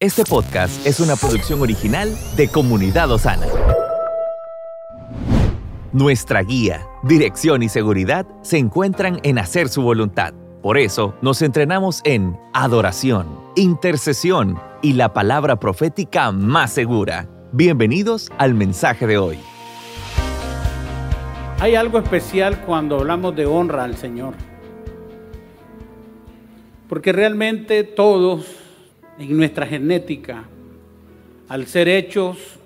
Este podcast es una producción original de Comunidad Osana. Nuestra guía, dirección y seguridad se encuentran en hacer su voluntad. Por eso nos entrenamos en adoración, intercesión y la palabra profética más segura. Bienvenidos al mensaje de hoy. Hay algo especial cuando hablamos de honra al Señor. Porque realmente todos en nuestra genética, al ser hechos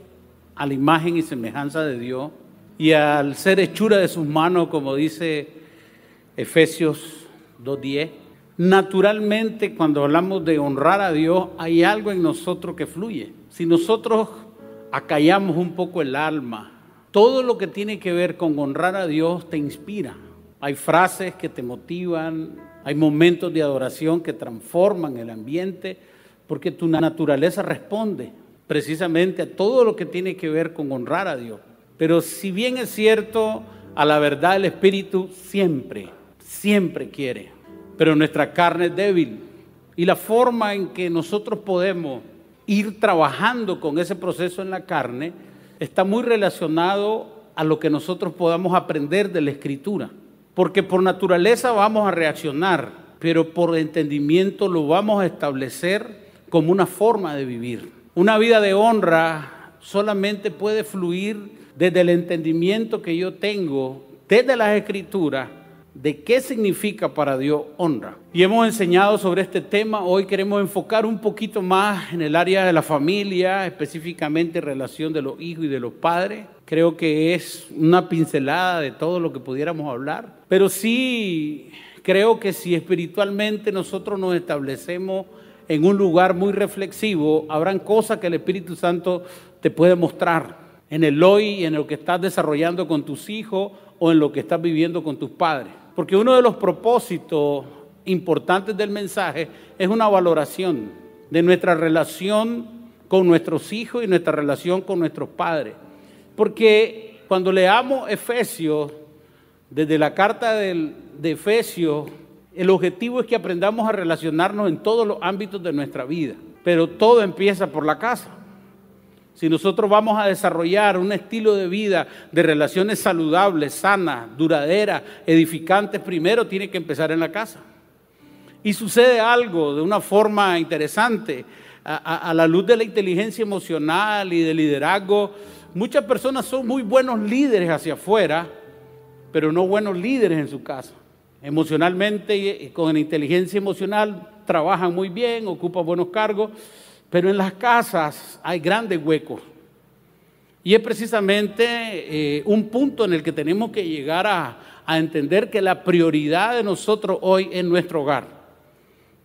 a la imagen y semejanza de Dios y al ser hechura de sus manos, como dice Efesios 2.10, naturalmente cuando hablamos de honrar a Dios hay algo en nosotros que fluye. Si nosotros acallamos un poco el alma, todo lo que tiene que ver con honrar a Dios te inspira. Hay frases que te motivan, hay momentos de adoración que transforman el ambiente porque tu naturaleza responde precisamente a todo lo que tiene que ver con honrar a Dios. Pero si bien es cierto, a la verdad el Espíritu siempre, siempre quiere, pero nuestra carne es débil. Y la forma en que nosotros podemos ir trabajando con ese proceso en la carne está muy relacionado a lo que nosotros podamos aprender de la Escritura. Porque por naturaleza vamos a reaccionar, pero por entendimiento lo vamos a establecer como una forma de vivir. Una vida de honra solamente puede fluir desde el entendimiento que yo tengo desde las escrituras de qué significa para Dios honra. Y hemos enseñado sobre este tema, hoy queremos enfocar un poquito más en el área de la familia, específicamente en relación de los hijos y de los padres. Creo que es una pincelada de todo lo que pudiéramos hablar, pero sí creo que si espiritualmente nosotros nos establecemos en un lugar muy reflexivo, habrán cosas que el Espíritu Santo te puede mostrar en el hoy en lo que estás desarrollando con tus hijos o en lo que estás viviendo con tus padres. Porque uno de los propósitos importantes del mensaje es una valoración de nuestra relación con nuestros hijos y nuestra relación con nuestros padres. Porque cuando leamos Efesios, desde la carta de Efesios, el objetivo es que aprendamos a relacionarnos en todos los ámbitos de nuestra vida. Pero todo empieza por la casa. Si nosotros vamos a desarrollar un estilo de vida de relaciones saludables, sanas, duraderas, edificantes, primero tiene que empezar en la casa. Y sucede algo de una forma interesante. A, la luz de la inteligencia emocional y del liderazgo, muchas personas son muy buenos líderes hacia afuera, pero no buenos líderes en su casa. Emocionalmente y con inteligencia emocional trabajan muy bien, ocupan buenos cargos, pero en las casas hay grandes huecos. Y es precisamente eh, un punto en el que tenemos que llegar a, a entender que la prioridad de nosotros hoy es nuestro hogar.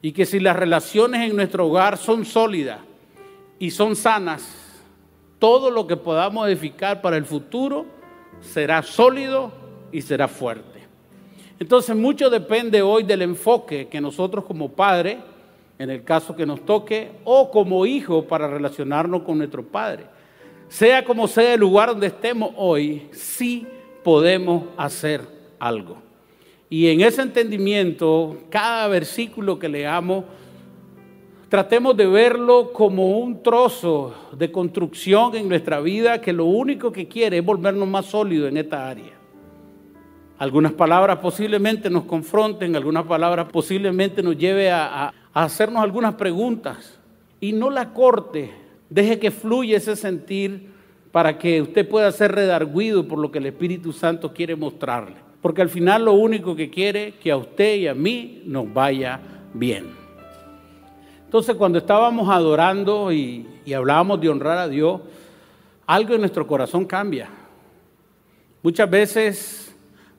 Y que si las relaciones en nuestro hogar son sólidas y son sanas, todo lo que podamos edificar para el futuro será sólido y será fuerte. Entonces mucho depende hoy del enfoque que nosotros como padres en el caso que nos toque, o como hijo para relacionarnos con nuestro Padre. Sea como sea el lugar donde estemos hoy, sí podemos hacer algo. Y en ese entendimiento, cada versículo que leamos, tratemos de verlo como un trozo de construcción en nuestra vida que lo único que quiere es volvernos más sólidos en esta área. Algunas palabras posiblemente nos confronten, algunas palabras posiblemente nos lleve a, hacernos algunas preguntas y no la corte, deje que fluya ese sentir para que usted pueda ser redarguido por lo que el Espíritu Santo quiere mostrarle. Porque al final lo único que quiere es que a usted y a mí nos vaya bien. Entonces cuando estábamos adorando y, y hablábamos de honrar a Dios, algo en nuestro corazón cambia. Muchas veces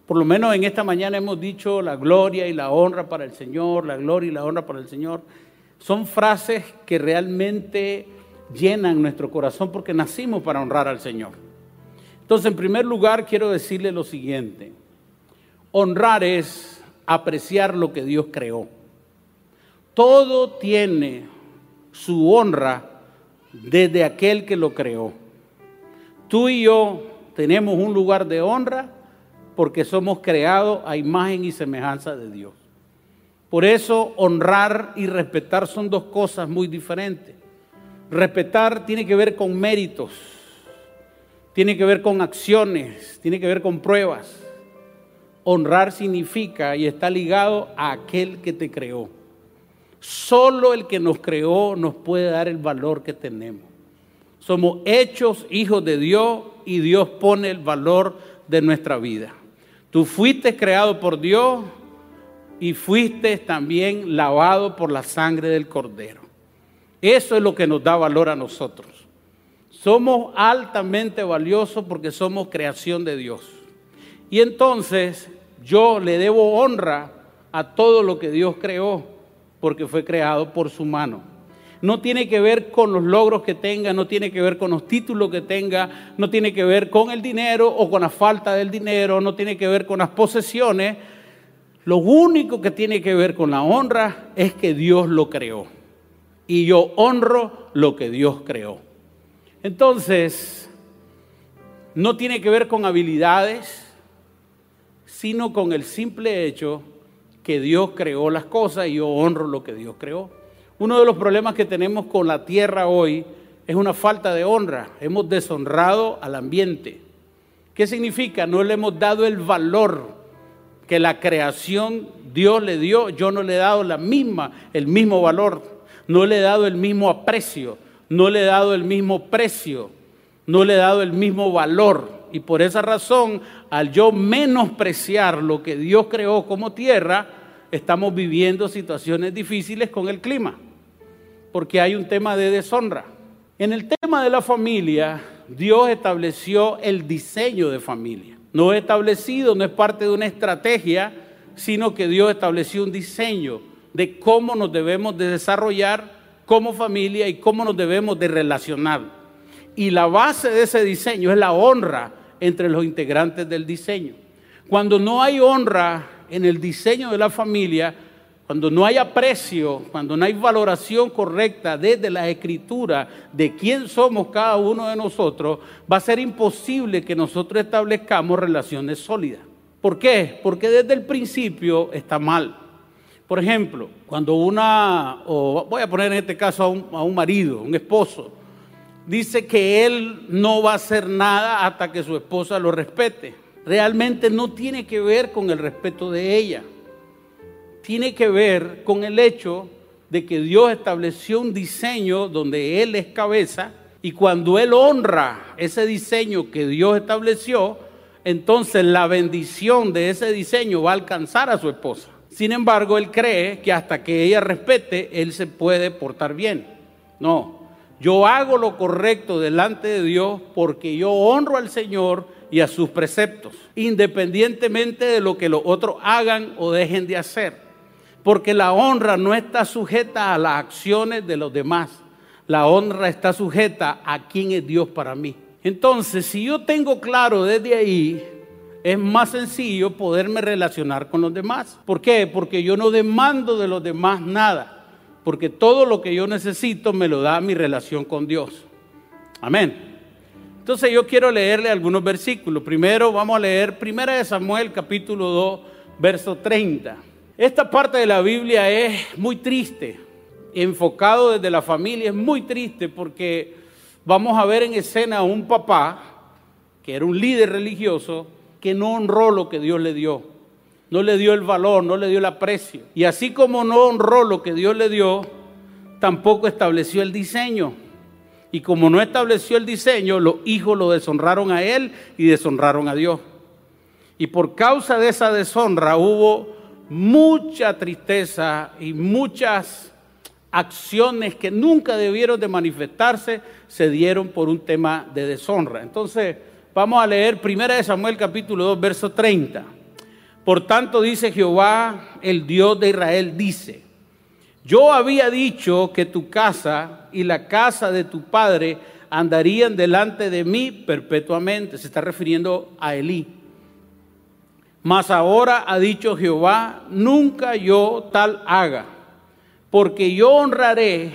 por lo menos en esta mañana hemos dicho la gloria y la honra para el Señor, la gloria y la honra para el Señor. Son frases que realmente llenan nuestro corazón porque nacimos para honrar al Señor. Entonces, en primer lugar, quiero decirle lo siguiente. Honrar es apreciar lo que Dios creó. Todo tiene su honra desde aquel que lo creó. Tú y yo tenemos un lugar de honra porque somos creados a imagen y semejanza de Dios. Por eso honrar y respetar son dos cosas muy diferentes. Respetar tiene que ver con méritos, tiene que ver con acciones, tiene que ver con pruebas. Honrar significa y está ligado a aquel que te creó. Solo el que nos creó nos puede dar el valor que tenemos. Somos hechos hijos de Dios y Dios pone el valor de nuestra vida. Tú fuiste creado por Dios y fuiste también lavado por la sangre del Cordero. Eso es lo que nos da valor a nosotros. Somos altamente valiosos porque somos creación de Dios. Y entonces yo le debo honra a todo lo que Dios creó porque fue creado por su mano. No tiene que ver con los logros que tenga, no tiene que ver con los títulos que tenga, no tiene que ver con el dinero o con la falta del dinero, no tiene que ver con las posesiones. Lo único que tiene que ver con la honra es que Dios lo creó. Y yo honro lo que Dios creó. Entonces, no tiene que ver con habilidades, sino con el simple hecho que Dios creó las cosas y yo honro lo que Dios creó. Uno de los problemas que tenemos con la tierra hoy es una falta de honra. Hemos deshonrado al ambiente. ¿Qué significa? No le hemos dado el valor que la creación Dios le dio. Yo no le he dado la misma, el mismo valor. No le he dado el mismo aprecio. No le he dado el mismo precio. No le he dado el mismo valor. Y por esa razón, al yo menospreciar lo que Dios creó como tierra, estamos viviendo situaciones difíciles con el clima porque hay un tema de deshonra. En el tema de la familia, Dios estableció el diseño de familia. No es establecido, no es parte de una estrategia, sino que Dios estableció un diseño de cómo nos debemos de desarrollar como familia y cómo nos debemos de relacionar. Y la base de ese diseño es la honra entre los integrantes del diseño. Cuando no hay honra en el diseño de la familia, cuando no hay aprecio, cuando no hay valoración correcta desde la escritura de quién somos cada uno de nosotros, va a ser imposible que nosotros establezcamos relaciones sólidas. ¿Por qué? Porque desde el principio está mal. Por ejemplo, cuando una, o voy a poner en este caso a un, a un marido, un esposo, dice que él no va a hacer nada hasta que su esposa lo respete. Realmente no tiene que ver con el respeto de ella tiene que ver con el hecho de que Dios estableció un diseño donde Él es cabeza y cuando Él honra ese diseño que Dios estableció, entonces la bendición de ese diseño va a alcanzar a su esposa. Sin embargo, Él cree que hasta que ella respete, Él se puede portar bien. No, yo hago lo correcto delante de Dios porque yo honro al Señor y a sus preceptos, independientemente de lo que los otros hagan o dejen de hacer. Porque la honra no está sujeta a las acciones de los demás. La honra está sujeta a quién es Dios para mí. Entonces, si yo tengo claro desde ahí, es más sencillo poderme relacionar con los demás. ¿Por qué? Porque yo no demando de los demás nada. Porque todo lo que yo necesito me lo da mi relación con Dios. Amén. Entonces yo quiero leerle algunos versículos. Primero vamos a leer 1 Samuel capítulo 2, verso 30. Esta parte de la Biblia es muy triste, enfocado desde la familia, es muy triste porque vamos a ver en escena a un papá, que era un líder religioso, que no honró lo que Dios le dio. No le dio el valor, no le dio el aprecio. Y así como no honró lo que Dios le dio, tampoco estableció el diseño. Y como no estableció el diseño, los hijos lo deshonraron a él y deshonraron a Dios. Y por causa de esa deshonra hubo mucha tristeza y muchas acciones que nunca debieron de manifestarse se dieron por un tema de deshonra. Entonces, vamos a leer 1 Samuel capítulo 2, verso 30. Por tanto, dice Jehová, el Dios de Israel, dice, yo había dicho que tu casa y la casa de tu padre andarían delante de mí perpetuamente. Se está refiriendo a Elí. Mas ahora ha dicho Jehová, nunca yo tal haga, porque yo honraré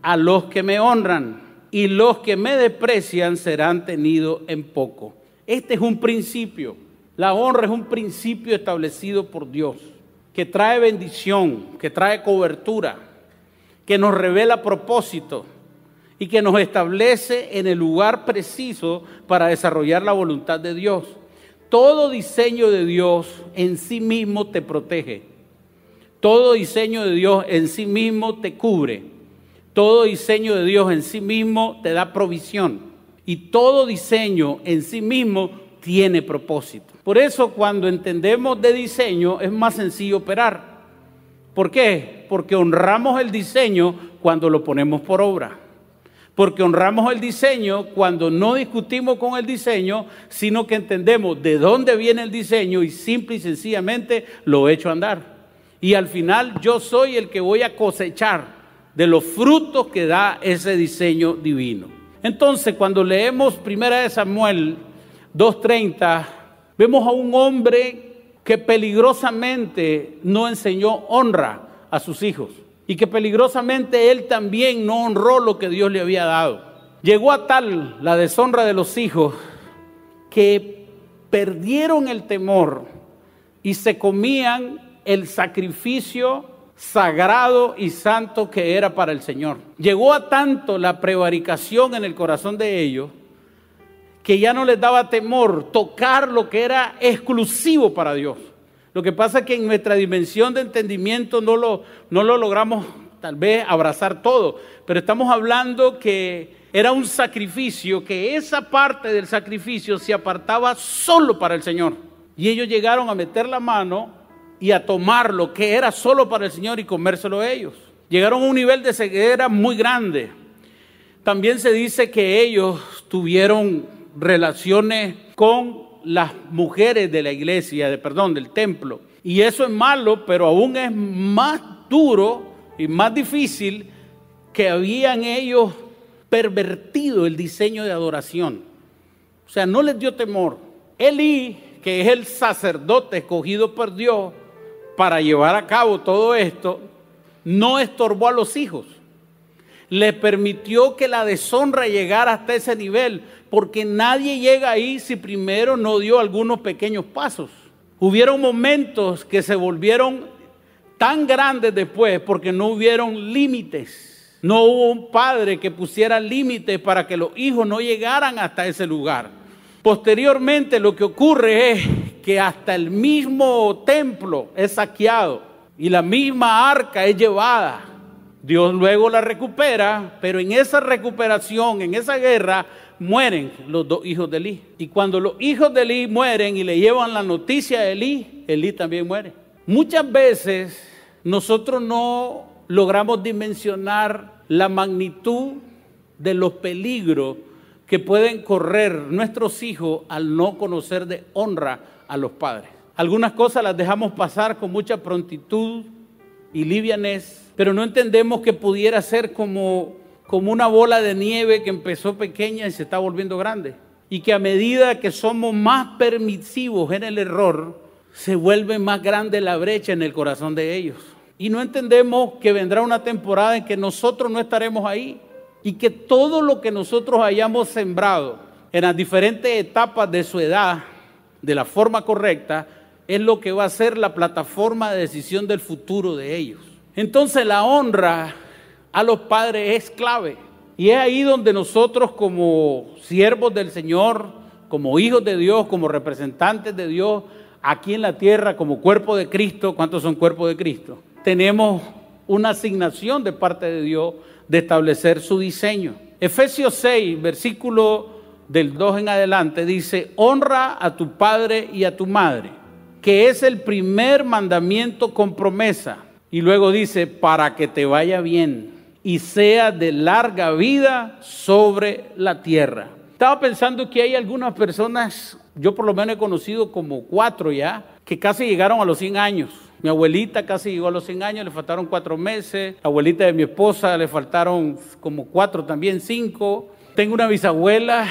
a los que me honran y los que me desprecian serán tenidos en poco. Este es un principio. La honra es un principio establecido por Dios, que trae bendición, que trae cobertura, que nos revela propósito, y que nos establece en el lugar preciso para desarrollar la voluntad de Dios. Todo diseño de Dios en sí mismo te protege. Todo diseño de Dios en sí mismo te cubre. Todo diseño de Dios en sí mismo te da provisión. Y todo diseño en sí mismo tiene propósito. Por eso cuando entendemos de diseño es más sencillo operar. ¿Por qué? Porque honramos el diseño cuando lo ponemos por obra. Porque honramos el diseño cuando no discutimos con el diseño, sino que entendemos de dónde viene el diseño y simple y sencillamente lo he hecho andar. Y al final yo soy el que voy a cosechar de los frutos que da ese diseño divino. Entonces, cuando leemos Primera de Samuel 2.30, vemos a un hombre que peligrosamente no enseñó honra a sus hijos y que peligrosamente él también no honró lo que Dios le había dado. Llegó a tal la deshonra de los hijos que perdieron el temor y se comían el sacrificio sagrado y santo que era para el Señor. Llegó a tanto la prevaricación en el corazón de ellos que ya no les daba temor tocar lo que era exclusivo para Dios. Lo que pasa es que en nuestra dimensión de entendimiento no lo, no lo logramos tal vez abrazar todo, pero estamos hablando que era un sacrificio, que esa parte del sacrificio se apartaba solo para el Señor. Y ellos llegaron a meter la mano y a tomar lo que era solo para el Señor y comérselo ellos. Llegaron a un nivel de ceguera muy grande. También se dice que ellos tuvieron relaciones con las mujeres de la iglesia, de, perdón, del templo. Y eso es malo, pero aún es más duro y más difícil que habían ellos pervertido el diseño de adoración. O sea, no les dio temor. Elí, que es el sacerdote escogido por Dios para llevar a cabo todo esto, no estorbó a los hijos. Le permitió que la deshonra llegara hasta ese nivel, porque nadie llega ahí si primero no dio algunos pequeños pasos. Hubieron momentos que se volvieron tan grandes después porque no hubieron límites. No hubo un padre que pusiera límites para que los hijos no llegaran hasta ese lugar. Posteriormente lo que ocurre es que hasta el mismo templo es saqueado y la misma arca es llevada. Dios luego la recupera, pero en esa recuperación, en esa guerra, mueren los dos hijos de Elí. Y cuando los hijos de Elí mueren y le llevan la noticia a Elí, Elí también muere. Muchas veces nosotros no logramos dimensionar la magnitud de los peligros que pueden correr nuestros hijos al no conocer de honra a los padres. Algunas cosas las dejamos pasar con mucha prontitud y livianez, pero no entendemos que pudiera ser como como una bola de nieve que empezó pequeña y se está volviendo grande. Y que a medida que somos más permisivos en el error, se vuelve más grande la brecha en el corazón de ellos. Y no entendemos que vendrá una temporada en que nosotros no estaremos ahí y que todo lo que nosotros hayamos sembrado en las diferentes etapas de su edad, de la forma correcta, es lo que va a ser la plataforma de decisión del futuro de ellos. Entonces la honra a los padres es clave. Y es ahí donde nosotros como siervos del Señor, como hijos de Dios, como representantes de Dios, aquí en la tierra, como cuerpo de Cristo, ¿cuántos son cuerpos de Cristo? Tenemos una asignación de parte de Dios de establecer su diseño. Efesios 6, versículo del 2 en adelante, dice, honra a tu padre y a tu madre, que es el primer mandamiento con promesa. Y luego dice, para que te vaya bien y sea de larga vida sobre la tierra. Estaba pensando que hay algunas personas, yo por lo menos he conocido como cuatro ya, que casi llegaron a los 100 años. Mi abuelita casi llegó a los 100 años, le faltaron cuatro meses. Abuelita de mi esposa le faltaron como cuatro también, cinco. Tengo una bisabuela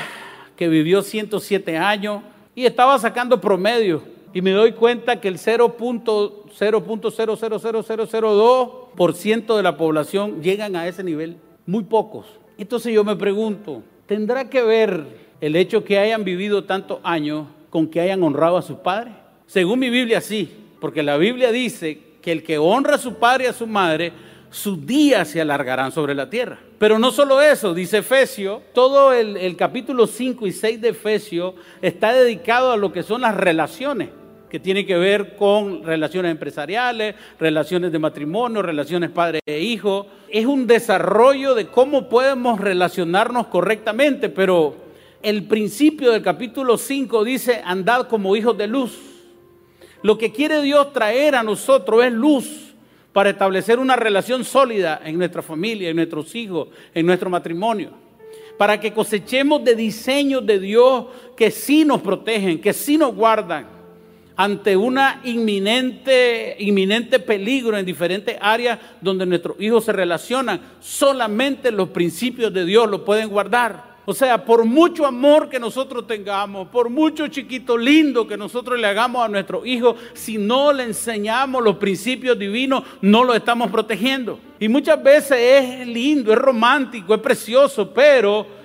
que vivió 107 años y estaba sacando promedio. Y me doy cuenta que el 0.0000002% de la población llegan a ese nivel, muy pocos. Entonces yo me pregunto, ¿tendrá que ver el hecho que hayan vivido tantos años con que hayan honrado a sus padres? Según mi Biblia sí, porque la Biblia dice que el que honra a su padre y a su madre, sus días se alargarán sobre la tierra. Pero no solo eso, dice Efesio, todo el, el capítulo 5 y 6 de Efesio está dedicado a lo que son las relaciones que tiene que ver con relaciones empresariales, relaciones de matrimonio, relaciones padre e hijo. Es un desarrollo de cómo podemos relacionarnos correctamente, pero el principio del capítulo 5 dice, andad como hijos de luz. Lo que quiere Dios traer a nosotros es luz para establecer una relación sólida en nuestra familia, en nuestros hijos, en nuestro matrimonio. Para que cosechemos de diseños de Dios que sí nos protegen, que sí nos guardan ante una inminente, inminente peligro en diferentes áreas donde nuestros hijos se relacionan, solamente los principios de Dios lo pueden guardar. O sea, por mucho amor que nosotros tengamos, por mucho chiquito lindo que nosotros le hagamos a nuestros hijos, si no le enseñamos los principios divinos, no lo estamos protegiendo. Y muchas veces es lindo, es romántico, es precioso, pero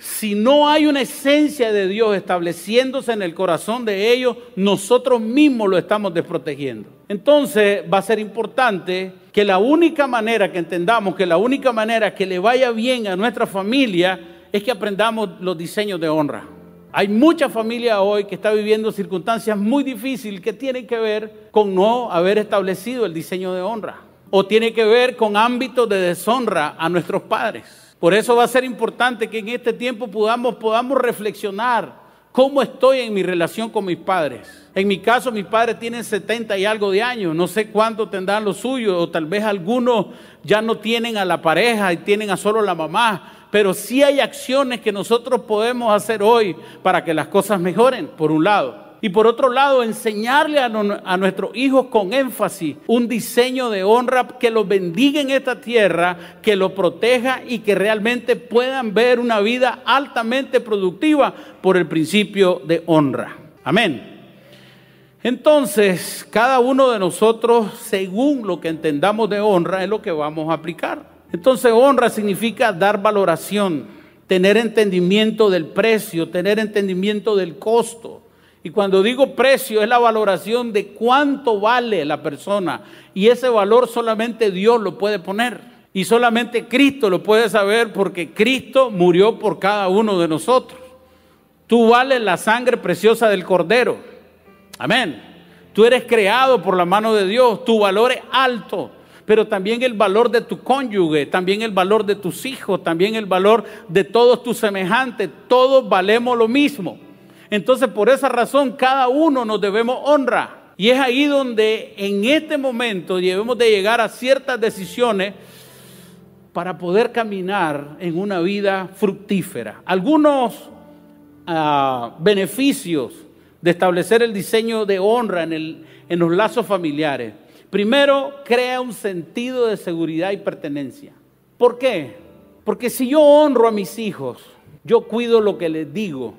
si no hay una esencia de Dios estableciéndose en el corazón de ellos, nosotros mismos lo estamos desprotegiendo. Entonces va a ser importante que la única manera que entendamos, que la única manera que le vaya bien a nuestra familia es que aprendamos los diseños de honra. Hay mucha familia hoy que está viviendo circunstancias muy difíciles que tienen que ver con no haber establecido el diseño de honra o tiene que ver con ámbitos de deshonra a nuestros padres. Por eso va a ser importante que en este tiempo podamos, podamos reflexionar cómo estoy en mi relación con mis padres. En mi caso, mis padres tienen 70 y algo de años, no sé cuánto tendrán los suyos, o tal vez algunos ya no tienen a la pareja y tienen a solo la mamá, pero sí hay acciones que nosotros podemos hacer hoy para que las cosas mejoren, por un lado. Y por otro lado, enseñarle a, nuestros hijos con énfasis un diseño de honra que los bendiga en esta tierra, que los proteja y que realmente puedan ver una vida altamente productiva por el principio de honra. Amén. Entonces, cada uno de nosotros, según lo que entendamos de honra, es lo que vamos a aplicar. Entonces, honra significa dar valoración, tener entendimiento del precio, tener entendimiento del costo y cuando digo precio es la valoración de cuánto vale la persona. Y ese valor solamente Dios lo puede poner. Y solamente Cristo lo puede saber porque Cristo murió por cada uno de nosotros. Tú vales la sangre preciosa del Cordero. Amén. Tú eres creado por la mano de Dios. Tu valor es alto. Pero también el valor de tu cónyuge, también el valor de tus hijos, también el valor de todos tus semejantes. Todos valemos lo mismo. Entonces, por esa razón, cada uno nos debemos honra. Y es ahí donde en este momento debemos de llegar a ciertas decisiones para poder caminar en una vida fructífera. Algunos ah, beneficios de establecer el diseño de honra en, en los lazos familiares. Primero, crea un sentido de seguridad y pertenencia. ¿Por qué? Porque si yo honro a mis hijos, yo cuido lo que les digo,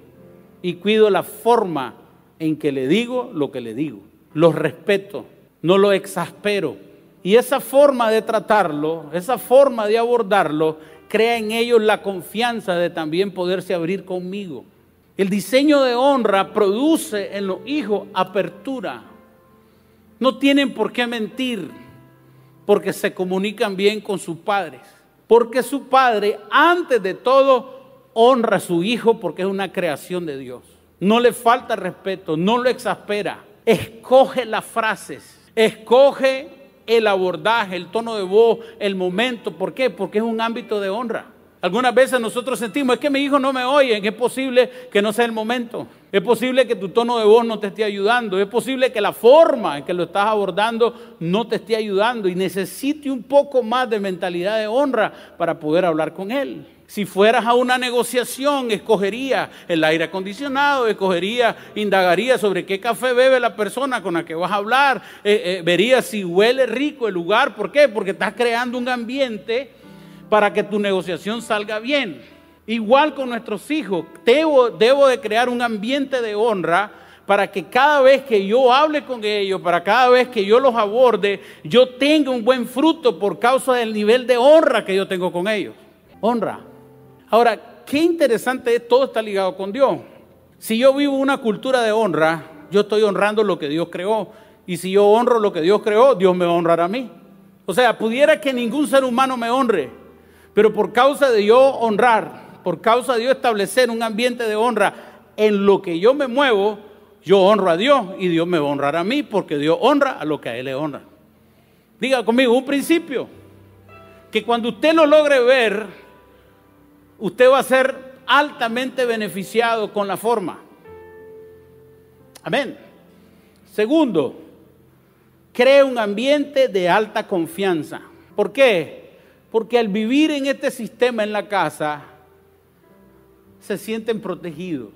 y cuido la forma en que le digo lo que le digo. Los respeto, no lo exaspero. Y esa forma de tratarlo, esa forma de abordarlo, crea en ellos la confianza de también poderse abrir conmigo. El diseño de honra produce en los hijos apertura. No tienen por qué mentir porque se comunican bien con sus padres. Porque su padre, antes de todo, honra a su hijo porque es una creación de Dios. No le falta respeto, no lo exaspera. Escoge las frases, escoge el abordaje, el tono de voz, el momento. ¿Por qué? Porque es un ámbito de honra. Algunas veces nosotros sentimos, es que mi hijo no me oye, es posible que no sea el momento. Es posible que tu tono de voz no te esté ayudando. Es posible que la forma en que lo estás abordando no te esté ayudando y necesite un poco más de mentalidad de honra para poder hablar con él. Si fueras a una negociación, escogería el aire acondicionado, escogería, indagaría sobre qué café bebe la persona con la que vas a hablar, eh, eh, vería si huele rico el lugar. ¿Por qué? Porque estás creando un ambiente para que tu negociación salga bien. Igual con nuestros hijos, debo, de crear un ambiente de honra para que cada vez que yo hable con ellos, para cada vez que yo los aborde, yo tenga un buen fruto por causa del nivel de honra que yo tengo con ellos. Honra. Ahora, qué interesante es, todo está ligado con Dios. Si yo vivo una cultura de honra, yo estoy honrando lo que Dios creó. Y si yo honro lo que Dios creó, Dios me honrará a mí. O sea, pudiera que ningún ser humano me honre, pero por causa de yo honrar, por causa de yo establecer un ambiente de honra en lo que yo me muevo, yo honro a Dios y Dios me va a honrar a mí porque Dios honra a lo que a Él le honra. Diga conmigo, un principio, que cuando usted lo logre ver, usted va a ser altamente beneficiado con la forma. Amén. Segundo, cree un ambiente de alta confianza. ¿Por qué? Porque al vivir en este sistema en la casa, se sienten protegidos,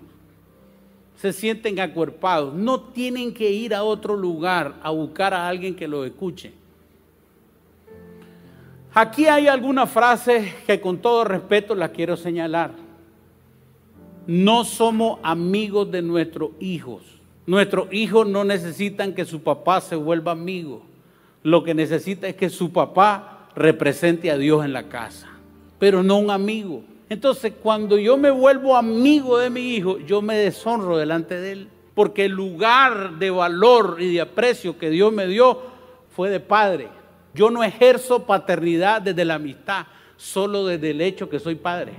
se sienten acuerpados, no tienen que ir a otro lugar a buscar a alguien que los escuche. Aquí hay algunas frases que con todo respeto las quiero señalar. No somos amigos de nuestros hijos. Nuestros hijos no necesitan que su papá se vuelva amigo. Lo que necesita es que su papá represente a Dios en la casa, pero no un amigo. Entonces, cuando yo me vuelvo amigo de mi hijo, yo me deshonro delante de él, porque el lugar de valor y de aprecio que Dios me dio fue de padre. Yo no ejerzo paternidad desde la amistad, solo desde el hecho que soy padre.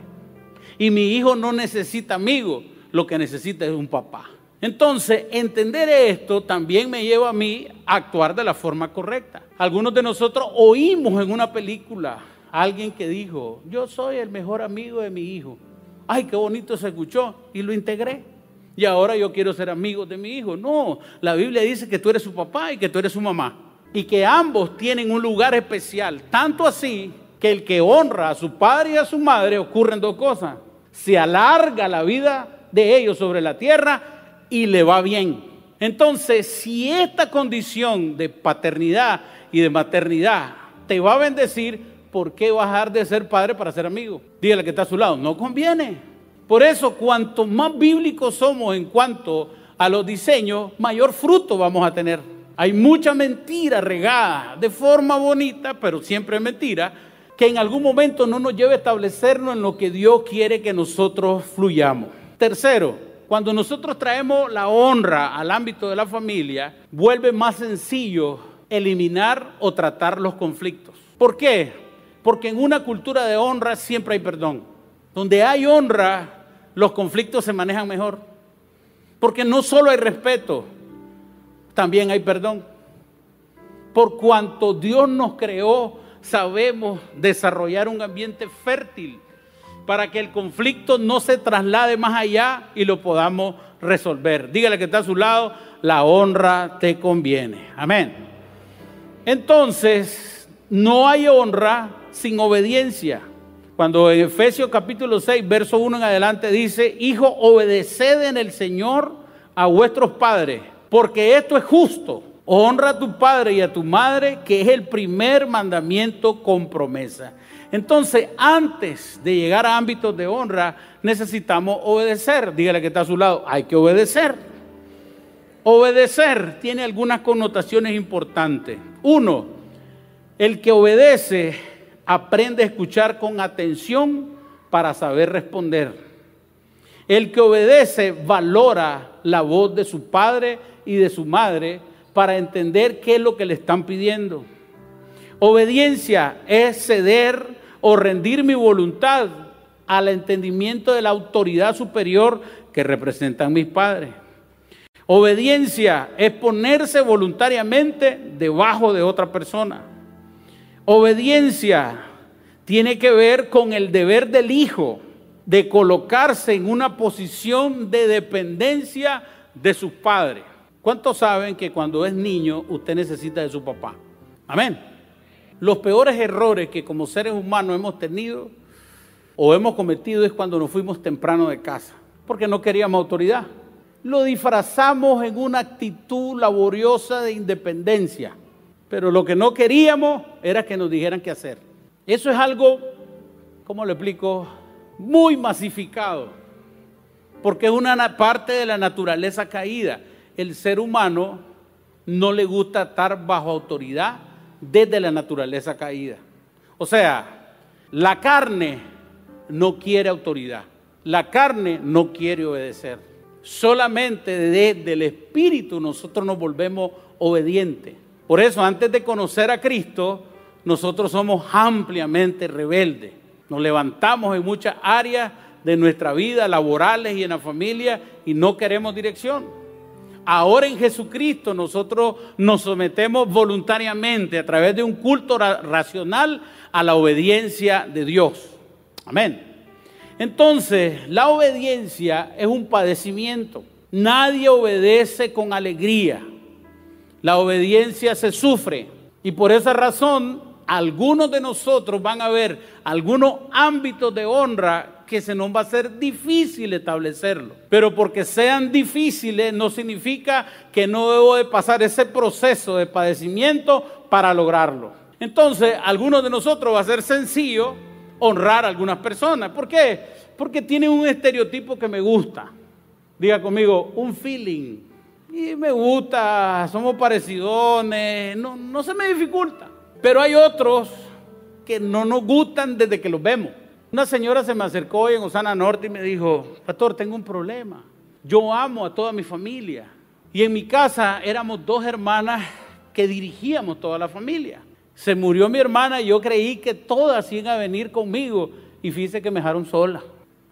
Y mi hijo no necesita amigo, lo que necesita es un papá. Entonces, entender esto también me lleva a mí a actuar de la forma correcta. Algunos de nosotros oímos en una película a alguien que dijo, yo soy el mejor amigo de mi hijo. Ay, qué bonito se escuchó y lo integré. Y ahora yo quiero ser amigo de mi hijo. No, la Biblia dice que tú eres su papá y que tú eres su mamá. Y que ambos tienen un lugar especial. Tanto así que el que honra a su padre y a su madre ocurren dos cosas. Se alarga la vida de ellos sobre la tierra y le va bien. Entonces, si esta condición de paternidad y de maternidad te va a bendecir, ¿por qué bajar de ser padre para ser amigo? Dígale que está a su lado, no conviene. Por eso, cuanto más bíblicos somos en cuanto a los diseños, mayor fruto vamos a tener. Hay mucha mentira regada de forma bonita, pero siempre mentira, que en algún momento no nos lleve a establecernos en lo que Dios quiere que nosotros fluyamos. Tercero, cuando nosotros traemos la honra al ámbito de la familia, vuelve más sencillo eliminar o tratar los conflictos. ¿Por qué? Porque en una cultura de honra siempre hay perdón. Donde hay honra, los conflictos se manejan mejor. Porque no solo hay respeto, también hay perdón. Por cuanto Dios nos creó, sabemos desarrollar un ambiente fértil para que el conflicto no se traslade más allá y lo podamos resolver. Dígale que está a su lado, la honra te conviene. Amén. Entonces, no hay honra sin obediencia. Cuando Efesios capítulo 6, verso 1 en adelante dice, Hijo, obedeced en el Señor a vuestros padres, porque esto es justo. Honra a tu padre y a tu madre, que es el primer mandamiento con promesa. Entonces, antes de llegar a ámbitos de honra, necesitamos obedecer. Dígale que está a su lado, hay que obedecer. Obedecer tiene algunas connotaciones importantes. Uno, el que obedece aprende a escuchar con atención para saber responder. El que obedece valora la voz de su padre y de su madre para entender qué es lo que le están pidiendo. Obediencia es ceder o rendir mi voluntad al entendimiento de la autoridad superior que representan mis padres. Obediencia es ponerse voluntariamente debajo de otra persona. Obediencia tiene que ver con el deber del hijo de colocarse en una posición de dependencia de sus padres. ¿Cuántos saben que cuando es niño usted necesita de su papá? Amén. Los peores errores que como seres humanos hemos tenido o hemos cometido es cuando nos fuimos temprano de casa, porque no queríamos autoridad. Lo disfrazamos en una actitud laboriosa de independencia, pero lo que no queríamos era que nos dijeran qué hacer. Eso es algo, ¿cómo lo explico? Muy masificado, porque es una parte de la naturaleza caída. El ser humano no le gusta estar bajo autoridad desde la naturaleza caída. O sea, la carne no quiere autoridad, la carne no quiere obedecer. Solamente desde el Espíritu nosotros nos volvemos obedientes. Por eso, antes de conocer a Cristo, nosotros somos ampliamente rebeldes. Nos levantamos en muchas áreas de nuestra vida, laborales y en la familia, y no queremos dirección. Ahora en Jesucristo nosotros nos sometemos voluntariamente a través de un culto racional a la obediencia de Dios. Amén. Entonces, la obediencia es un padecimiento. Nadie obedece con alegría. La obediencia se sufre. Y por esa razón, algunos de nosotros van a ver algunos ámbitos de honra que se nos va a ser difícil establecerlo. Pero porque sean difíciles no significa que no debo de pasar ese proceso de padecimiento para lograrlo. Entonces, algunos de nosotros va a ser sencillo honrar a algunas personas. ¿Por qué? Porque tienen un estereotipo que me gusta. Diga conmigo, un feeling. Y me gusta, somos parecidones, no, no se me dificulta. Pero hay otros que no nos gustan desde que los vemos. Una señora se me acercó hoy en Osana Norte y me dijo, pastor, tengo un problema. Yo amo a toda mi familia. Y en mi casa éramos dos hermanas que dirigíamos toda la familia. Se murió mi hermana y yo creí que todas iban a venir conmigo y fíjese que me dejaron sola.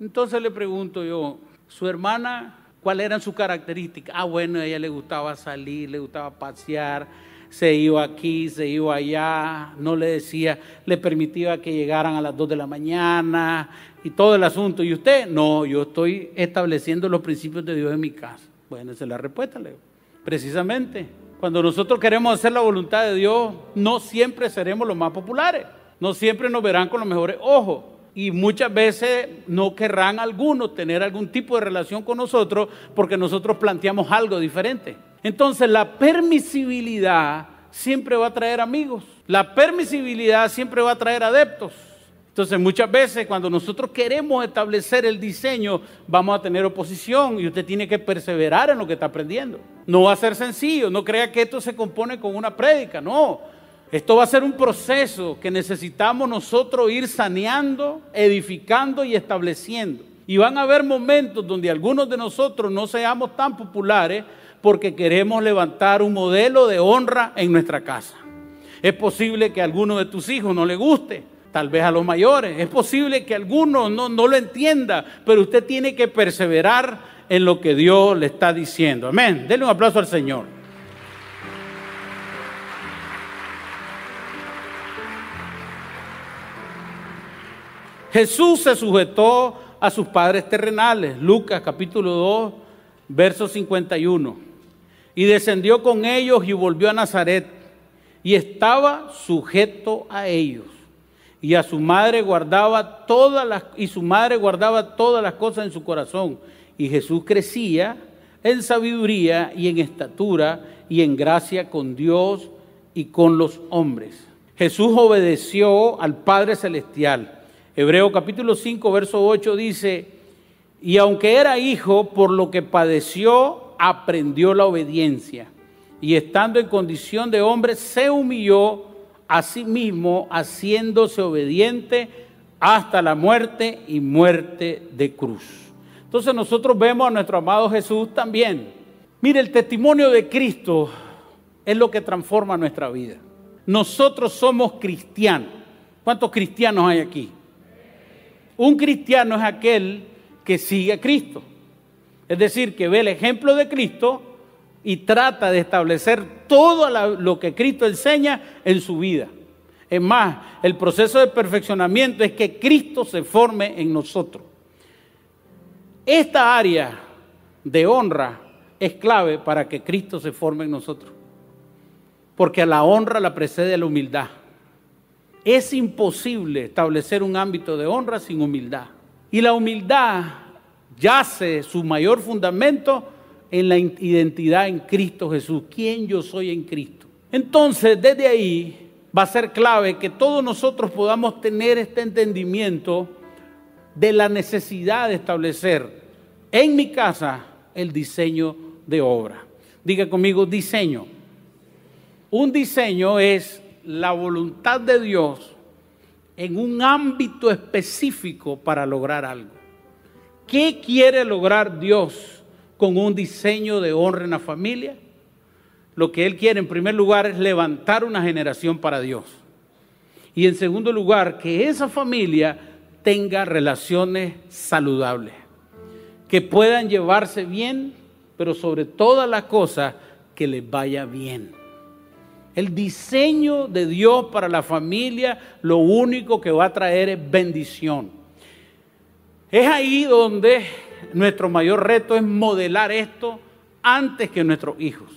Entonces le pregunto yo, ¿su hermana cuáles eran sus características? Ah, bueno, a ella le gustaba salir, le gustaba pasear, se iba aquí, se iba allá, no le decía, le permitía que llegaran a las 2 de la mañana y todo el asunto. ¿Y usted? No, yo estoy estableciendo los principios de Dios en mi casa. Bueno, esa es la respuesta, Leo. Precisamente. Cuando nosotros queremos hacer la voluntad de Dios, no siempre seremos los más populares, no siempre nos verán con los mejores ojos y muchas veces no querrán algunos tener algún tipo de relación con nosotros porque nosotros planteamos algo diferente. Entonces la permisibilidad siempre va a traer amigos, la permisibilidad siempre va a traer adeptos. Entonces muchas veces cuando nosotros queremos establecer el diseño vamos a tener oposición y usted tiene que perseverar en lo que está aprendiendo. No va a ser sencillo, no crea que esto se compone con una prédica, no. Esto va a ser un proceso que necesitamos nosotros ir saneando, edificando y estableciendo. Y van a haber momentos donde algunos de nosotros no seamos tan populares porque queremos levantar un modelo de honra en nuestra casa. Es posible que a alguno de tus hijos no le guste, tal vez a los mayores. Es posible que alguno no, no lo entienda, pero usted tiene que perseverar en lo que Dios le está diciendo. Amén. Denle un aplauso al Señor. Jesús se sujetó a sus padres terrenales. Lucas capítulo 2, verso 51. Y descendió con ellos y volvió a Nazaret y estaba sujeto a ellos y a su madre guardaba todas las y su madre guardaba todas las cosas en su corazón y Jesús crecía en sabiduría y en estatura y en gracia con Dios y con los hombres. Jesús obedeció al Padre celestial. Hebreo capítulo 5 verso 8 dice, "Y aunque era hijo, por lo que padeció, aprendió la obediencia, y estando en condición de hombre se humilló asimismo haciéndose obediente hasta la muerte y muerte de cruz. Entonces nosotros vemos a nuestro amado Jesús también. Mire, el testimonio de Cristo es lo que transforma nuestra vida. Nosotros somos cristianos. ¿Cuántos cristianos hay aquí? Un cristiano es aquel que sigue a Cristo. Es decir, que ve el ejemplo de Cristo y trata de establecer todo lo que Cristo enseña en su vida. Es más, el proceso de perfeccionamiento es que Cristo se forme en nosotros. Esta área de honra es clave para que Cristo se forme en nosotros. Porque a la honra la precede la humildad. Es imposible establecer un ámbito de honra sin humildad. Y la humildad yace su mayor fundamento en la identidad en Cristo Jesús, quién yo soy en Cristo. Entonces, desde ahí va a ser clave que todos nosotros podamos tener este entendimiento de la necesidad de establecer en mi casa el diseño de obra. Diga conmigo, diseño. Un diseño es la voluntad de Dios en un ámbito específico para lograr algo. ¿Qué quiere lograr Dios? con un diseño de honra en la familia. Lo que Él quiere en primer lugar es levantar una generación para Dios. Y en segundo lugar, que esa familia tenga relaciones saludables, que puedan llevarse bien, pero sobre todas las cosas, que les vaya bien. El diseño de Dios para la familia lo único que va a traer es bendición. Es ahí donde nuestro mayor reto es modelar esto antes que nuestros hijos.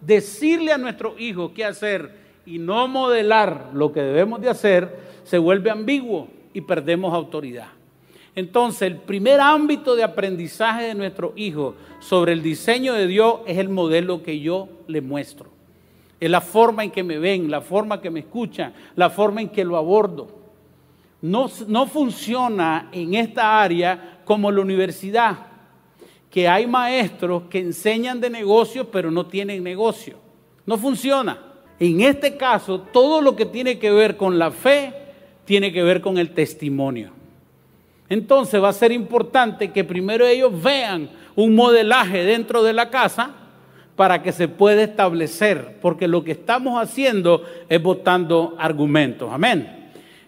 Decirle a nuestros hijos qué hacer y no modelar lo que debemos de hacer se vuelve ambiguo y perdemos autoridad. Entonces, el primer ámbito de aprendizaje de nuestros hijos sobre el diseño de Dios es el modelo que yo le muestro. Es la forma en que me ven, la forma que me escuchan, la forma en que lo abordo. No, funciona en esta área como la universidad, que hay maestros que enseñan de negocios pero no tienen negocio. No funciona. En este caso, todo lo que tiene que ver con la fe tiene que ver con el testimonio. Entonces va a ser importante que primero ellos vean un modelaje dentro de la casa para que se pueda establecer, porque lo que estamos haciendo es votando argumentos. Amén.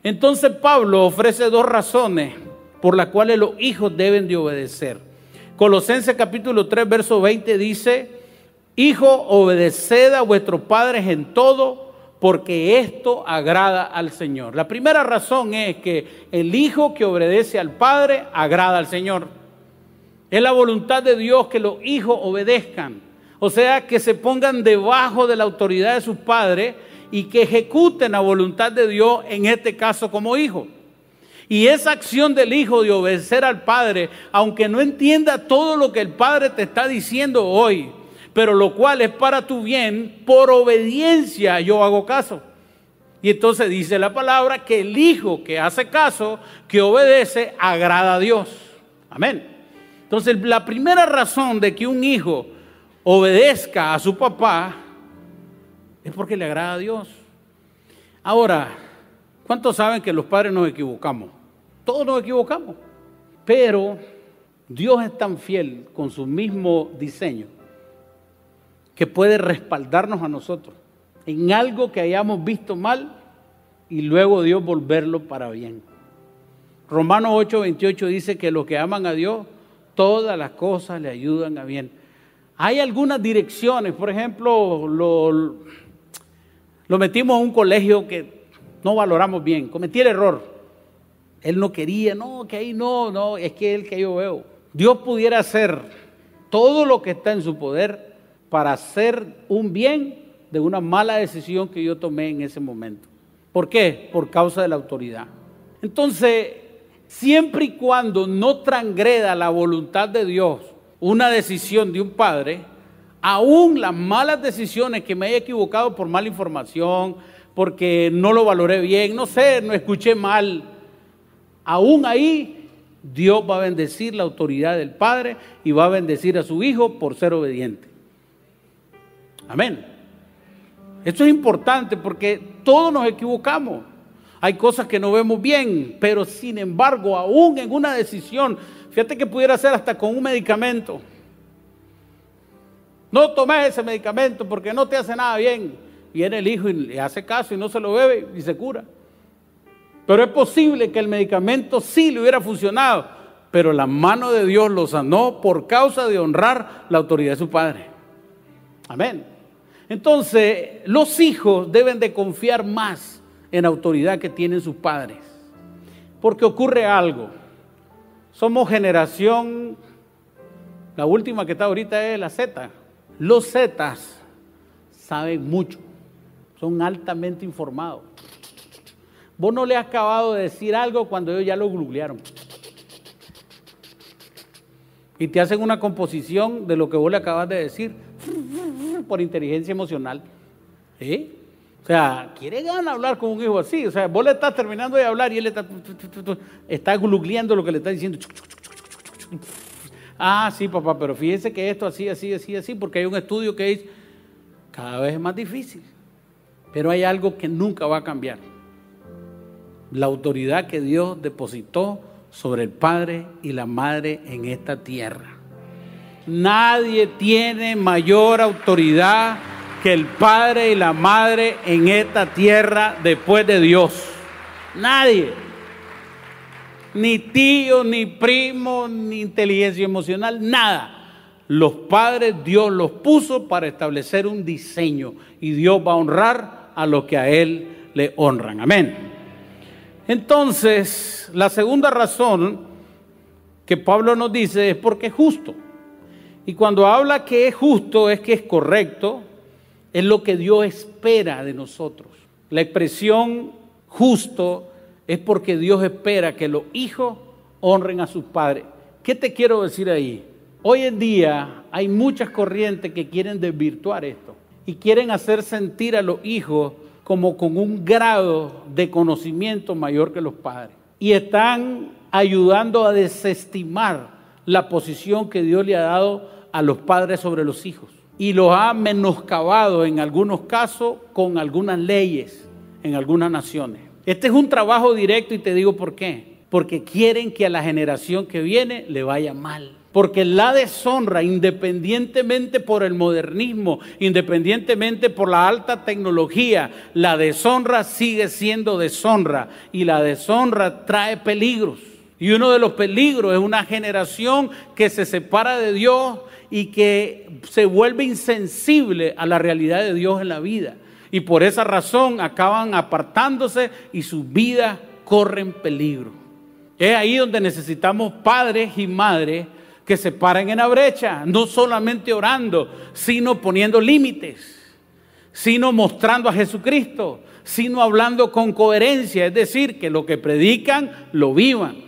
Entonces Pablo ofrece dos razones por las cuales los hijos deben de obedecer. Colosenses capítulo 3, verso 20 dice, Hijo, obedeced a vuestros padres en todo, porque esto agrada al Señor. La primera razón es que el hijo que obedece al padre agrada al Señor. Es la voluntad de Dios que los hijos obedezcan. O sea, que se pongan debajo de la autoridad de sus padres y que ejecuten la voluntad de Dios, en este caso como hijo. Y esa acción del hijo de obedecer al padre, aunque no entienda todo lo que el padre te está diciendo hoy, pero lo cual es para tu bien, por obediencia yo hago caso. Y entonces dice la palabra que el hijo que hace caso, que obedece, agrada a Dios. Amén. Entonces, la primera razón de que un hijo obedezca a su papá es porque le agrada a Dios. Ahora, ¿cuántos saben que los padres nos equivocamos? Todos nos equivocamos. Pero Dios es tan fiel con su mismo diseño que puede respaldarnos a nosotros en algo que hayamos visto mal y luego Dios volverlo para bien. Romanos 8:28 dice que los que aman a Dios, todas las cosas le ayudan a bien. Hay algunas direcciones, por ejemplo, lo, lo metimos a un colegio que no valoramos bien, cometí el error. Él no quería, no, que ahí no, no, es que él que yo veo. Dios pudiera hacer todo lo que está en su poder para hacer un bien de una mala decisión que yo tomé en ese momento. ¿Por qué? Por causa de la autoridad. Entonces, siempre y cuando no transgreda la voluntad de Dios una decisión de un padre, aún las malas decisiones que me haya equivocado por mala información, porque no lo valoré bien, no sé, no escuché mal, aún ahí Dios va a bendecir la autoridad del Padre y va a bendecir a su Hijo por ser obediente. Amén. Esto es importante porque todos nos equivocamos. Hay cosas que no vemos bien, pero sin embargo, aún en una decisión, fíjate que pudiera ser hasta con un medicamento. No tomes ese medicamento porque no te hace nada bien. Viene el hijo y le hace caso y no se lo bebe y se cura. Pero es posible que el medicamento sí le hubiera funcionado, pero la mano de Dios lo sanó por causa de honrar la autoridad de su padre. Amén. Entonces, los hijos deben de confiar más en la autoridad que tienen sus padres. Porque ocurre algo. Somos generación, la última que está ahorita es la Z. Los Zetas saben mucho, son altamente informados. Vos no le has acabado de decir algo cuando ellos ya lo googlearon. Y te hacen una composición de lo que vos le acabas de decir por inteligencia emocional. O sea, quiere ganar hablar con un hijo así. O sea, vos le estás terminando de hablar y él está, está googleando lo que le está diciendo. Ah, sí, papá, pero fíjense que esto así, así, así, así, porque hay un estudio que dice, cada vez es más difícil. Pero hay algo que nunca va a cambiar. La autoridad que Dios depositó sobre el Padre y la Madre en esta tierra. Nadie tiene mayor autoridad que el Padre y la Madre en esta tierra después de Dios. Nadie. Ni tío, ni primo, ni inteligencia emocional, nada. Los padres Dios los puso para establecer un diseño y Dios va a honrar a los que a Él le honran. Amén. Entonces, la segunda razón que Pablo nos dice es porque es justo. Y cuando habla que es justo es que es correcto, es lo que Dios espera de nosotros. La expresión justo es porque Dios espera que los hijos honren a sus padres. ¿Qué te quiero decir ahí? Hoy en día hay muchas corrientes que quieren desvirtuar esto y quieren hacer sentir a los hijos como con un grado de conocimiento mayor que los padres. Y están ayudando a desestimar la posición que Dios le ha dado a los padres sobre los hijos. Y los ha menoscabado en algunos casos con algunas leyes en algunas naciones. Este es un trabajo directo y te digo por qué. Porque quieren que a la generación que viene le vaya mal. Porque la deshonra, independientemente por el modernismo, independientemente por la alta tecnología, la deshonra sigue siendo deshonra y la deshonra trae peligros. Y uno de los peligros es una generación que se separa de Dios y que se vuelve insensible a la realidad de Dios en la vida. Y por esa razón acaban apartándose y sus vidas corren peligro. Es ahí donde necesitamos padres y madres que se paren en la brecha, no solamente orando, sino poniendo límites, sino mostrando a Jesucristo, sino hablando con coherencia, es decir, que lo que predican lo vivan.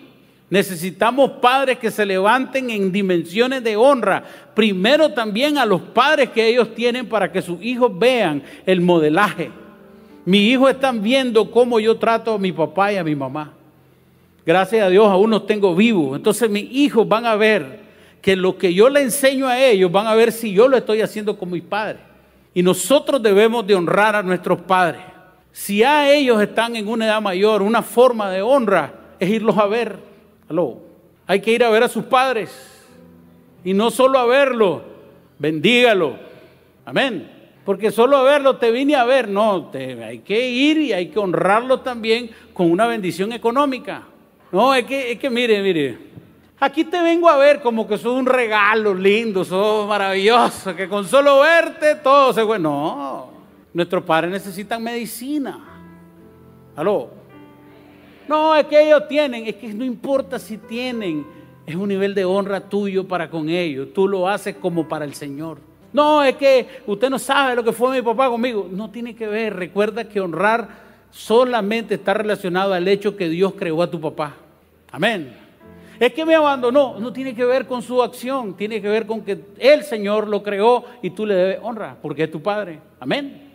Necesitamos padres que se levanten en dimensiones de honra. Primero también a los padres que ellos tienen para que sus hijos vean el modelaje. Mis hijos están viendo cómo yo trato a mi papá y a mi mamá. Gracias a Dios aún los tengo vivos. Entonces mis hijos van a ver que lo que yo le enseño a ellos van a ver si yo lo estoy haciendo con mis padres. Y nosotros debemos de honrar a nuestros padres. Si a ellos están en una edad mayor, una forma de honra es irlos a ver. Aló. Hay que ir a ver a sus padres. Y no solo a verlo, bendígalo. Amén. Porque solo a verlo te vine a ver. No, hay que ir y hay que honrarlo también con una bendición económica. No, es que, es que mire, mire. Aquí te vengo a ver como que sos un regalo lindo, sos maravilloso, que con solo verte todo se... Bueno, no, nuestros padres necesitan medicina. ¿Aló? No, es que ellos tienen, es que no importa si tienen, es un nivel de honra tuyo para con ellos. Tú lo haces como para el Señor. No, es que usted no sabe lo que fue mi papá conmigo. No tiene que ver. Recuerda que honrar solamente está relacionado al hecho que Dios creó a tu papá. Amén. Es que me abandonó. No tiene que ver con su acción, tiene que ver con que el Señor lo creó y tú le debes honra, porque es tu Padre. Amén.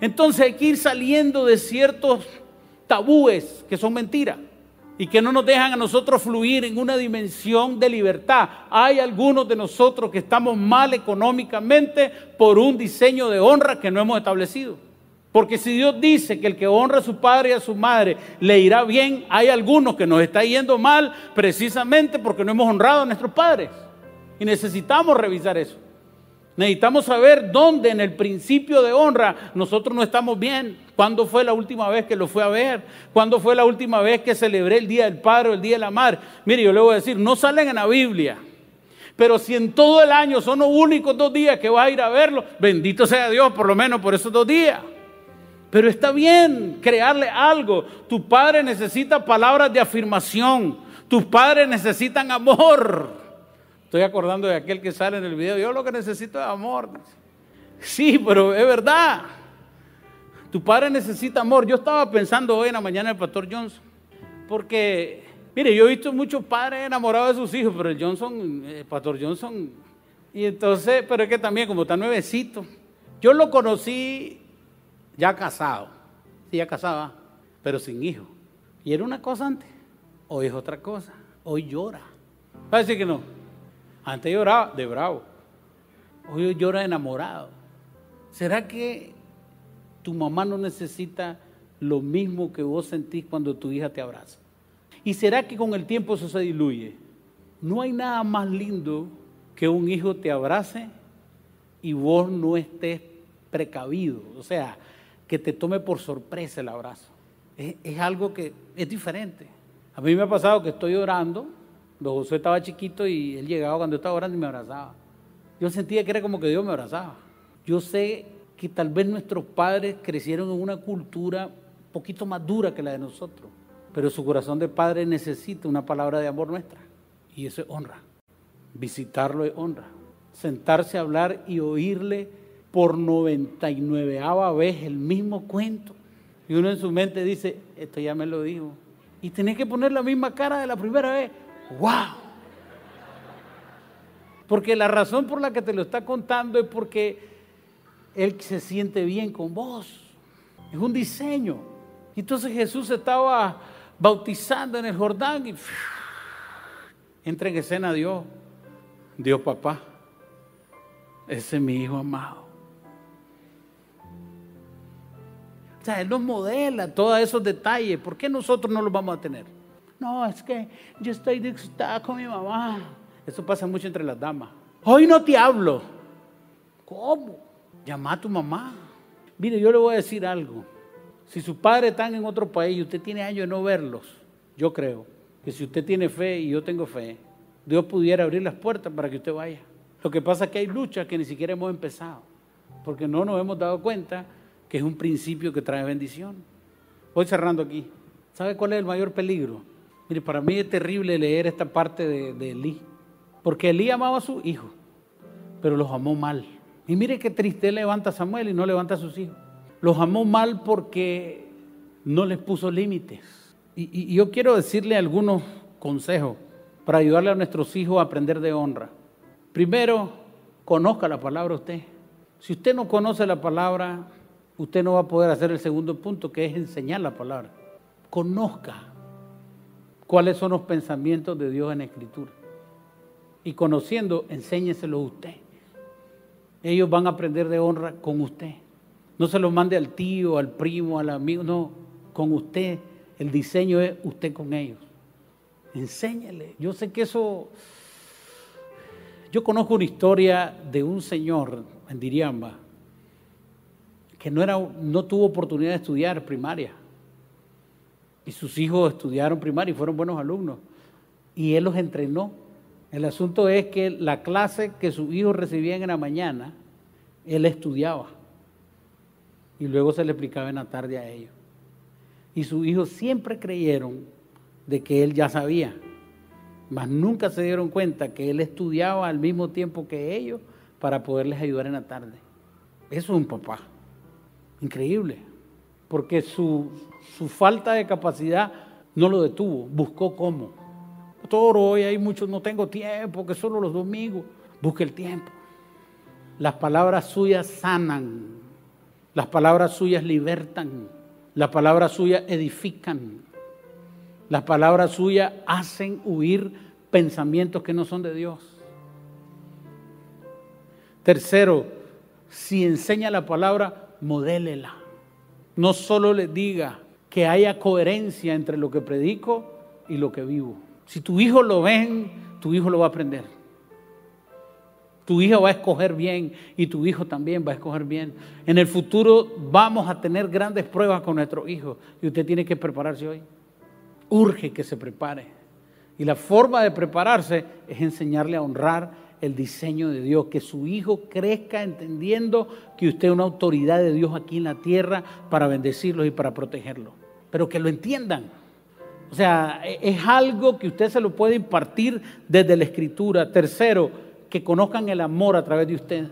Entonces hay que ir saliendo de ciertos tabúes que son mentiras y que no nos dejan a nosotros fluir en una dimensión de libertad. Hay algunos de nosotros que estamos mal económicamente por un diseño de honra que no hemos establecido. Porque si Dios dice que el que honra a su padre y a su madre le irá bien, hay algunos que nos está yendo mal precisamente porque no hemos honrado a nuestros padres. Y necesitamos revisar eso. Necesitamos saber dónde en el principio de honra nosotros no estamos bien. ¿Cuándo fue la última vez que lo fue a ver? ¿Cuándo fue la última vez que celebré el Día del Padre o el Día de la Madre? Mire, yo le voy a decir, no salen en la Biblia. Pero si en todo el año son los únicos dos días que vas a ir a verlo, bendito sea Dios por lo menos por esos dos días. Pero está bien crearle algo. Tu padre necesita palabras de afirmación. Tus padres necesitan amor. Estoy acordando de aquel que sale en el video. Yo lo que necesito es amor. Sí, pero es verdad. Tu padre necesita amor. Yo estaba pensando hoy en la mañana el pastor Johnson. Porque, mire, yo he visto muchos padres enamorados de sus hijos, pero el Johnson, el pastor Johnson, y entonces, pero es que también como está nuevecito. Yo lo conocí ya casado, sí, ya casaba, pero sin hijo. Y era una cosa antes, hoy es otra cosa, hoy llora. Va que no. Antes lloraba de bravo, hoy llora enamorado. ¿Será que tu mamá no necesita lo mismo que vos sentís cuando tu hija te abraza? ¿Y será que con el tiempo eso se diluye? No hay nada más lindo que un hijo te abrace y vos no estés precavido. O sea, que te tome por sorpresa el abrazo. es, algo que es diferente. A mí me ha pasado que estoy orando, don José estaba chiquito y él llegaba cuando estaba orando y me abrazaba. Yo sentía que era como que Dios me abrazaba. Yo sé que tal vez nuestros padres crecieron en una cultura un poquito más dura que la de nosotros, pero su corazón de padre necesita una palabra de amor nuestra y eso es honra. Visitarlo es honra. Sentarse a hablar y oírle por 99 vez el mismo cuento. Y uno en su mente dice, esto ya me lo dijo. Y tenés que poner la misma cara de la primera vez. ¡Wow! Porque la razón por la que te lo está contando es porque Él se siente bien con vos. Es un diseño. Entonces Jesús estaba bautizando en el Jordán y entra en escena Dios. Dios papá. Ese es mi hijo amado. O sea, Él nos modela todos esos detalles. ¿Por qué nosotros no los vamos a tener? No, es que yo estoy disgustada con mi mamá. Eso pasa mucho entre las damas. Hoy no te hablo. ¿Cómo? Llama a tu mamá. Mire, yo le voy a decir algo. Si sus padres están en otro país y usted tiene años de no verlos, yo creo que si usted tiene fe y yo tengo fe, Dios pudiera abrir las puertas para que usted vaya. Lo que pasa es que hay luchas que ni siquiera hemos empezado, porque no nos hemos dado cuenta que es un principio que trae bendición. Voy cerrando aquí. ¿Sabe cuál es el mayor peligro? Mire, para mí es terrible leer esta parte de, de Elí. Porque Elí amaba a su hijo, pero los amó mal. Y mire qué triste levanta a Samuel y no levanta a sus hijos. Los amó mal porque no les puso límites. Y, y yo quiero decirle algunos consejos para ayudarle a nuestros hijos a aprender de honra. Primero, conozca la palabra usted. Si usted no conoce la palabra, usted no va a poder hacer el segundo punto, que es enseñar la palabra. Conozca cuáles son los pensamientos de Dios en Escritura y conociendo, enséñeselo a usted. Ellos van a aprender de honra con usted. No se lo mande al tío, al primo, al amigo, no, con usted. El diseño es usted con ellos. Enséñale. Yo sé que eso... Yo conozco una historia de un señor en Diriamba que no, era, no tuvo oportunidad de estudiar primaria. Y sus hijos estudiaron primaria y fueron buenos alumnos. Y él los entrenó el asunto es que la clase que sus hijos recibían en la mañana, él estudiaba. Y luego se le explicaba en la tarde a ellos. Y sus hijos siempre creyeron de que él ya sabía, mas nunca se dieron cuenta que él estudiaba al mismo tiempo que ellos para poderles ayudar en la tarde. Eso es un papá. Increíble. Porque su, su falta de capacidad no lo detuvo, buscó cómo toro, hoy hay muchos, no tengo tiempo, que solo los domingos. Busque el tiempo. Las palabras suyas sanan, las palabras suyas libertan, las palabras suyas edifican, las palabras suyas hacen huir pensamientos que no son de Dios. Tercero, si enseña la palabra, modélela. No solo le diga que haya coherencia entre lo que predico y lo que vivo. Si tu hijo lo ven, tu hijo lo va a aprender. Tu hijo va a escoger bien y tu hijo también va a escoger bien. En el futuro vamos a tener grandes pruebas con nuestro hijo y usted tiene que prepararse hoy. Urge que se prepare. Y la forma de prepararse es enseñarle a honrar el diseño de Dios, que su hijo crezca entendiendo que usted es una autoridad de Dios aquí en la tierra para bendecirlos y para protegerlos. Pero que lo entiendan o sea, e-, es algo que usted se lo puede impartir desde la escritura. Tercero, que conozcan el amor a través de usted.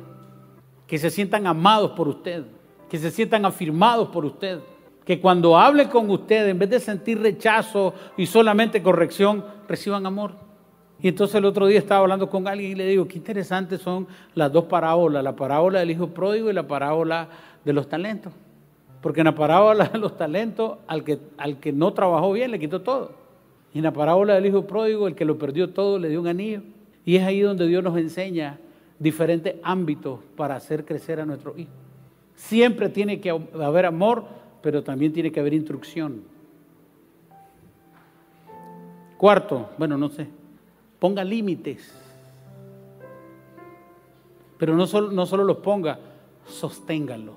Que se sientan amados por usted. Que se sientan afirmados por usted. Que cuando hable con usted, en vez de sentir rechazo y solamente corrección, reciban amor. Y entonces el otro día estaba hablando con alguien y le digo, qué interesantes son las dos parábolas, la parábola del hijo pródigo y la parábola de los talentos. Porque en la parábola de los talentos, al que, al que no trabajó bien le quitó todo. Y en la parábola del hijo pródigo, el que lo perdió todo le dio un anillo. Y es ahí donde Dios nos enseña diferentes ámbitos para hacer crecer a nuestro hijo. Siempre tiene que haber amor, pero también tiene que haber instrucción. Cuarto, bueno, no sé, ponga límites. Pero no solo, no solo los ponga, sosténgalos.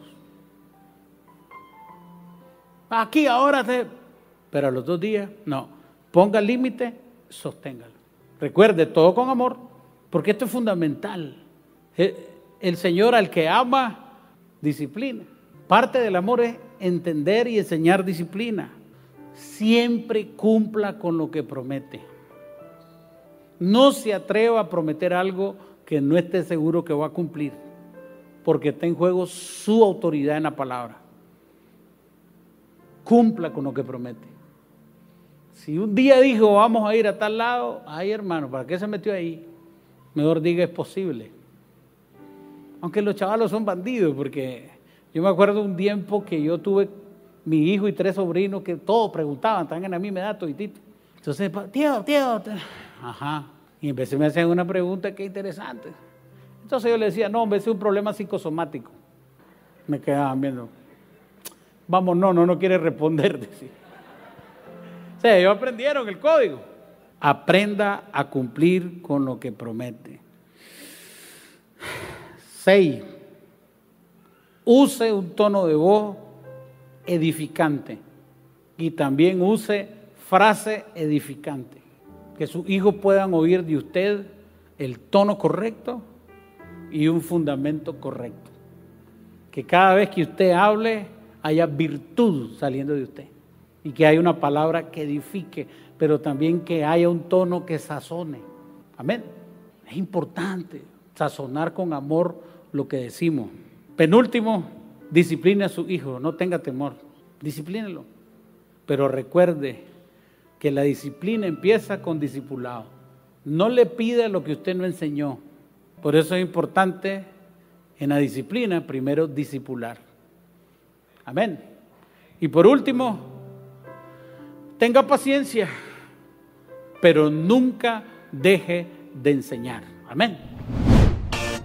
Aquí ahora pero a los dos días, no. Ponga límite, sosténgalo. Recuerde, todo con amor, porque esto es fundamental. El Señor al que ama, disciplina. Parte del amor es entender y enseñar disciplina. Siempre cumpla con lo que promete. No se atreva a prometer algo que no esté seguro que va a cumplir, porque está en juego su autoridad en la palabra. Cumpla con lo que promete. Si un día dijo vamos a ir a tal lado, ay hermano, ¿para qué se metió ahí? Mejor diga es posible. Aunque los chavalos son bandidos, porque yo me acuerdo un tiempo que yo tuve mi hijo y tres sobrinos que todos preguntaban, están a mí me da toditito. Entonces, tío, tío, ajá. Y empecé me hacían una pregunta que interesante. Entonces yo le decía, no, hombre, es un problema psicosomático. Me quedaban viendo. Vamos, no, no, no quiere responder. Decía. O sea, ellos aprendieron el código. Aprenda a cumplir con lo que promete. Seis. Use un tono de voz edificante y también use frase edificante. Que sus hijos puedan oír de usted el tono correcto y un fundamento correcto. Que cada vez que usted hable haya virtud saliendo de usted y que haya una palabra que edifique, pero también que haya un tono que sazone. Amén. Es importante sazonar con amor lo que decimos. Penúltimo, discipline a su hijo, no tenga temor, disciplínelo. Pero recuerde que la disciplina empieza con discipulado. No le pida lo que usted no enseñó. Por eso es importante en la disciplina primero discipular. Amén. Y por último, tenga paciencia, pero nunca deje de enseñar. Amén.